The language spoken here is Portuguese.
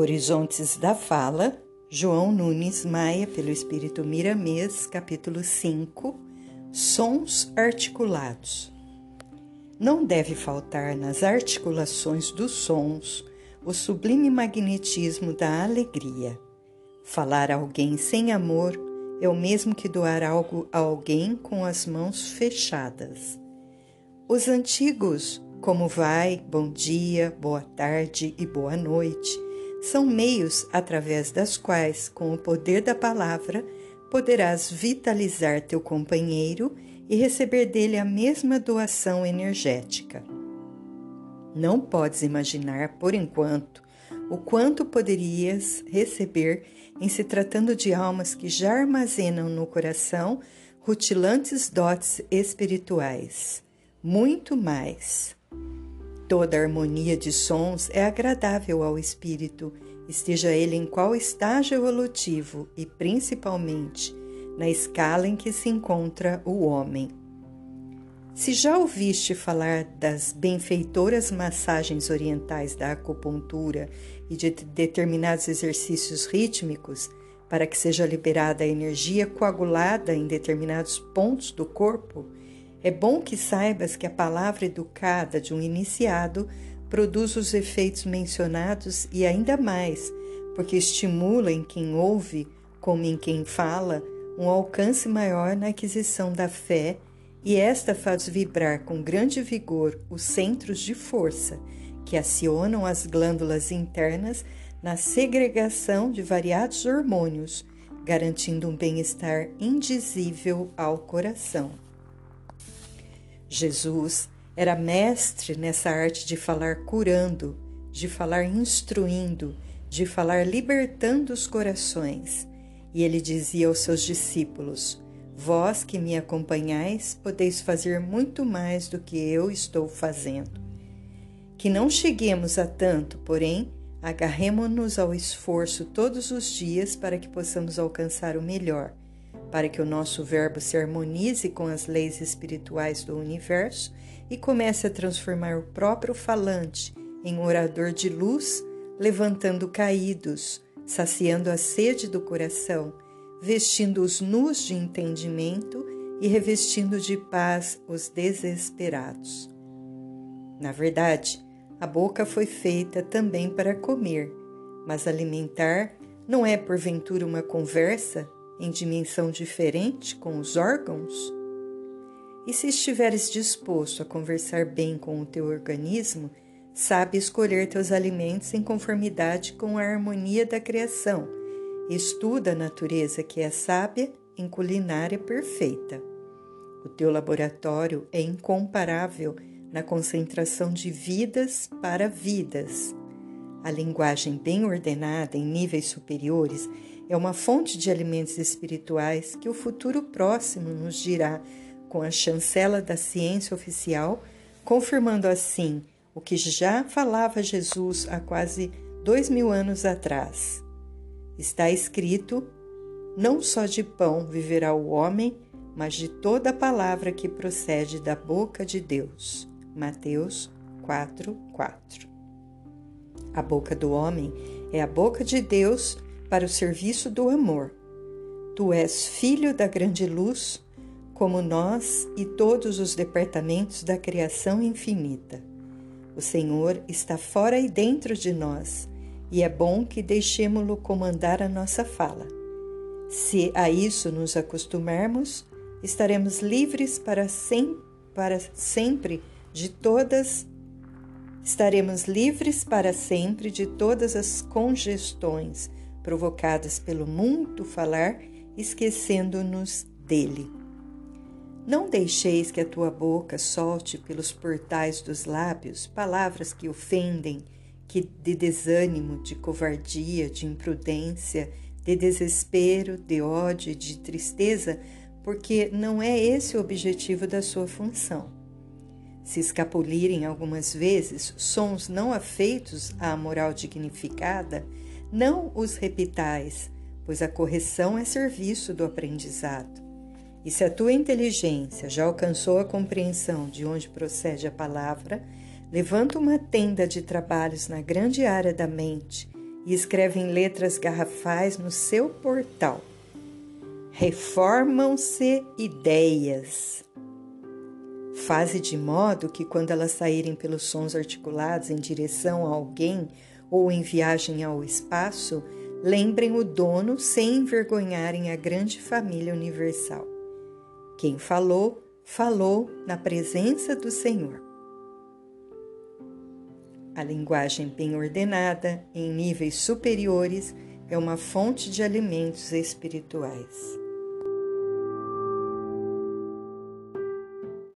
Horizontes da Fala, João Nunes Maia, pelo Espírito Miramês, capítulo 5 Sons articulados. Não deve faltar nas articulações dos sons o sublime magnetismo da alegria. Falar a alguém sem amor é o mesmo que doar algo a alguém com as mãos fechadas. Os antigos, como vai, bom dia, boa tarde e boa noite, são meios através das quais, com o poder da palavra, poderás vitalizar teu companheiro e receber dele a mesma doação energética. Não podes imaginar, por enquanto, o quanto poderias receber em se tratando de almas que já armazenam no coração rutilantes dotes espirituais. Muito mais. Toda harmonia de sons é agradável ao espírito, esteja ele em qual estágio evolutivo e, principalmente, na escala em que se encontra o homem. Se já ouviste falar das benfeitoras massagens orientais da acupuntura e de determinados exercícios rítmicos para que seja liberada a energia coagulada em determinados pontos do corpo, é bom que saibas que a palavra educada de um iniciado produz os efeitos mencionados e ainda mais, porque estimula em quem ouve, como em quem fala, um alcance maior na aquisição da fé, e esta faz vibrar com grande vigor os centros de força, que acionam as glândulas internas na segregação de variados hormônios, garantindo um bem-estar indizível ao coração. Jesus era mestre nessa arte de falar curando, de falar instruindo, de falar libertando os corações. E ele dizia aos seus discípulos: Vós que me acompanhais, podeis fazer muito mais do que eu estou fazendo. Que não cheguemos a tanto, porém, agarremo-nos ao esforço todos os dias para que possamos alcançar o melhor para que o nosso verbo se harmonize com as leis espirituais do universo e comece a transformar o próprio falante em orador de luz, levantando caídos, saciando a sede do coração, vestindo os nus de entendimento e revestindo de paz os desesperados. Na verdade, a boca foi feita também para comer, mas alimentar não é porventura uma conversa em dimensão diferente com os órgãos? E se estiveres disposto a conversar bem com o teu organismo, sabe escolher teus alimentos em conformidade com a harmonia da criação. Estuda a natureza que é sábia em culinária perfeita. O teu laboratório é incomparável na concentração de vidas para vidas. A linguagem bem ordenada em níveis superiores é uma fonte de alimentos espirituais que o futuro próximo nos dirá com a chancela da ciência oficial, confirmando assim o que já falava Jesus há quase dois mil anos atrás. Está escrito: não só de pão viverá o homem, mas de toda palavra que procede da boca de Deus. Mateus 4, 4. A boca do homem é a boca de Deus para o serviço do amor. Tu és filho da grande luz, como nós e todos os departamentos da criação infinita. O Senhor está fora e dentro de nós, e é bom que deixemos-lo comandar a nossa fala. Se a isso nos acostumarmos, estaremos livres para, sem, para sempre de todas estaremos livres para sempre de todas as congestões provocadas pelo muito falar, esquecendo-nos dele. Não deixeis que a tua boca solte pelos portais dos lábios palavras que ofendem, que de desânimo, de covardia, de imprudência, de desespero, de ódio, de tristeza, porque não é esse o objetivo da sua função. Se escapulirem algumas vezes sons não afeitos à moral dignificada, não os repitais, pois a correção é serviço do aprendizado. E se a tua inteligência já alcançou a compreensão de onde procede a palavra, levanta uma tenda de trabalhos na grande área da mente e escrevem letras garrafais no seu portal. Reformam-se ideias. Faze de modo que, quando elas saírem pelos sons articulados em direção a alguém ou em viagem ao espaço, lembrem o dono sem envergonharem a grande família universal. Quem falou, falou na presença do Senhor. A linguagem bem ordenada, em níveis superiores, é uma fonte de alimentos espirituais.